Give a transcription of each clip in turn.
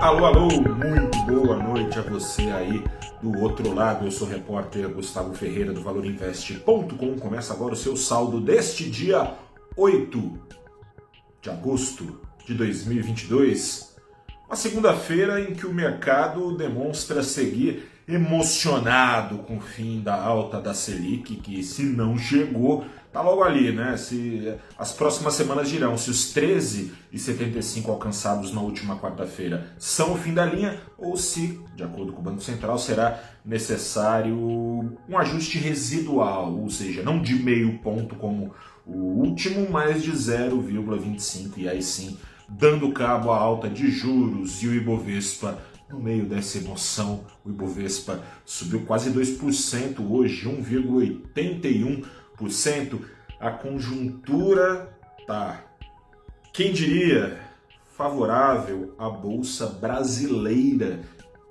Alô, alô, muito boa noite a você aí do outro lado. Eu sou o repórter Gustavo Ferreira do ValorInvest.com. Começa agora o seu saldo deste dia 8 de agosto de 2022. Uma segunda-feira em que o mercado demonstra seguir emocionado com o fim da alta da Selic, que se não chegou, tá logo ali, né? Se as próximas semanas dirão se os 13,75 alcançados na última quarta-feira são o fim da linha ou se, de acordo com o Banco Central, será necessário um ajuste residual, ou seja, não de meio ponto como o último, mas de 0,25 e aí sim dando cabo à alta de juros e o Ibovespa no meio dessa emoção, o Ibovespa subiu quase 2% hoje, 1,81% a conjuntura tá, quem diria, favorável à bolsa brasileira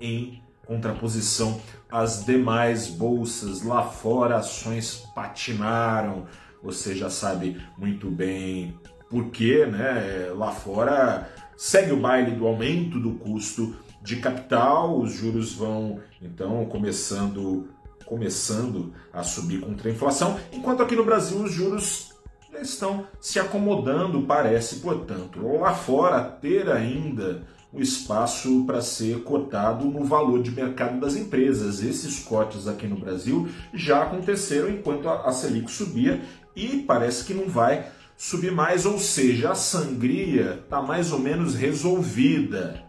em contraposição às demais bolsas lá fora, ações patinaram. Você já sabe muito bem por quê, né? Lá fora segue o baile do aumento do custo de capital, os juros vão então começando começando a subir contra a inflação, enquanto aqui no Brasil os juros estão se acomodando, parece, portanto, lá fora ter ainda o espaço para ser cotado no valor de mercado das empresas. Esses cortes aqui no Brasil já aconteceram enquanto a Selic subia e parece que não vai subir mais, ou seja, a sangria está mais ou menos resolvida.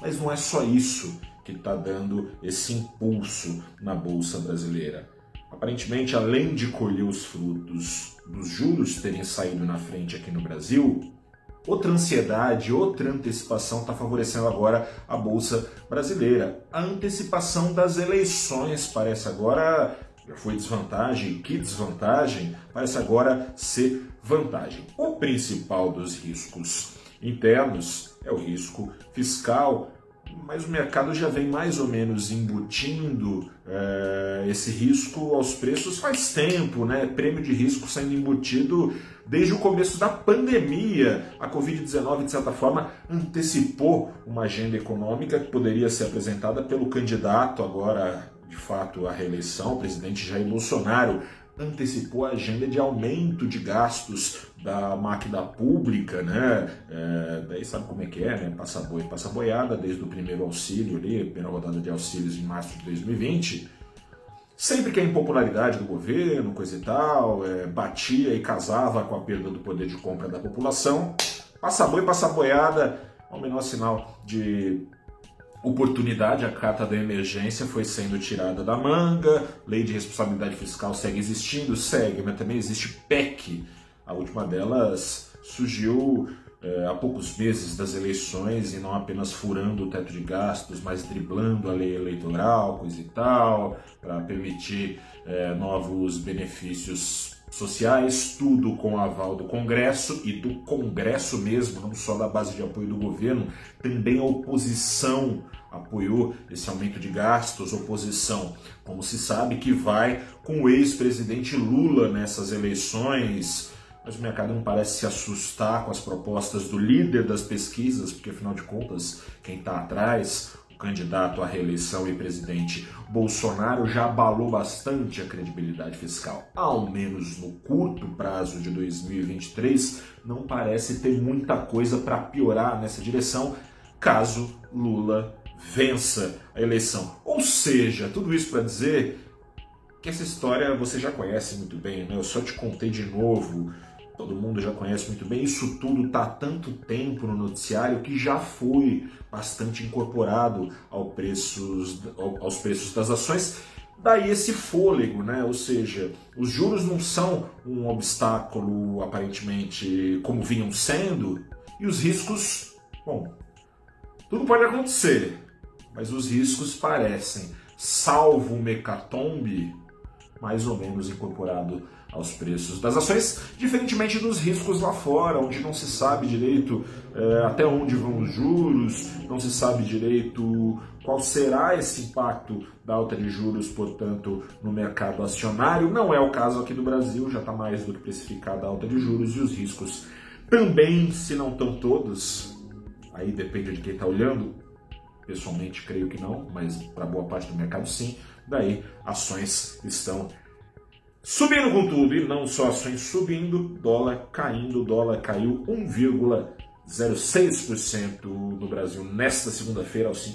Mas não é só isso que está dando esse impulso na Bolsa Brasileira. Aparentemente, além de colher os frutos dos juros terem saído na frente aqui no Brasil, outra ansiedade, outra antecipação está favorecendo agora a Bolsa Brasileira. A antecipação das eleições parece agora. Já foi desvantagem, que desvantagem, parece agora ser vantagem. O principal dos riscos internos é o risco fiscal, mas o mercado já vem mais ou menos embutindo é, esse risco aos preços faz tempo, né? Prêmio de risco sendo embutido desde o começo da pandemia. A Covid-19, de certa forma, antecipou uma agenda econômica que poderia ser apresentada pelo candidato agora, de fato, à reeleição, o presidente Jair Bolsonaro, antecipou a agenda de aumento de gastos da máquina pública, né? É, daí sabe como é que é, né? Passa boi, passa boiada, desde o primeiro auxílio ali, primeira rodada de auxílios em março de 2020. Sempre que a impopularidade do governo, coisa e tal, é, batia e casava com a perda do poder de compra da população, passa boi, passa boiada, é o menor sinal de oportunidade, a carta da emergência foi sendo tirada da manga, lei de responsabilidade fiscal segue existindo, segue, mas também existe PEC. A última delas surgiu é, há poucos meses das eleições e não apenas furando o teto de gastos, mas driblando a lei eleitoral, coisa e tal, para permitir é, novos benefícios sociais, tudo com aval do Congresso e do Congresso mesmo, não só da base de apoio do governo, também a oposição apoiou esse aumento de gastos, oposição, como se sabe que vai com o ex-presidente Lula nessas eleições, mas o mercado não parece se assustar com as propostas do líder das pesquisas, porque afinal de contas, quem está atrás, candidato à reeleição e presidente Bolsonaro, já abalou bastante a credibilidade fiscal. Ao menos no curto prazo de 2023, não parece ter muita coisa para piorar nessa direção, caso Lula vença a eleição. Ou seja, tudo isso para dizer que essa história você já conhece muito bem, né? Eu só te contei de novo, todo mundo já conhece muito bem. Isso tudo está há tanto tempo no noticiário que já foi bastante incorporado ao preços, aos preços das ações. Daí esse fôlego, né? Ou seja, os juros não são um obstáculo aparentemente como vinham sendo, e os riscos, bom, tudo pode acontecer, mas os riscos parecem, salvo o mecatombe, mais ou menos incorporado aos preços das ações, diferentemente dos riscos lá fora, onde não se sabe direito é, até onde vão os juros, não se sabe direito qual será esse impacto da alta de juros, portanto, no mercado acionário. Não é o caso aqui do Brasil, já está mais do que precificada a alta de juros e os riscos também, se não estão todos, aí depende de quem está olhando. Pessoalmente, creio que não, mas para boa parte do mercado, sim. Daí, ações estão subindo com tudo, e não só ações subindo, dólar caindo, dólar caiu 1,06% no Brasil nesta segunda-feira aos R$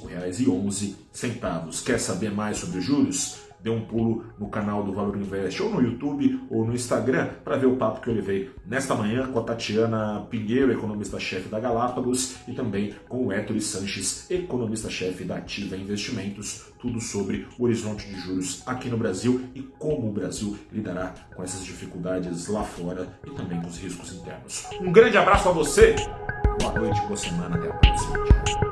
5,11. Quer saber mais sobre juros? Dê um pulo no canal do Valor Invest, ou no YouTube, ou no Instagram, para ver o papo que eu levei nesta manhã com a Tatiana Pinheiro, economista-chefe da Galápagos, e também com o Héctor Sanches, economista-chefe da Ativa Investimentos, tudo sobre o horizonte de juros aqui no Brasil e como o Brasil lidará com essas dificuldades lá fora e também com os riscos internos. Um grande abraço a você, boa noite, boa semana, até a próxima.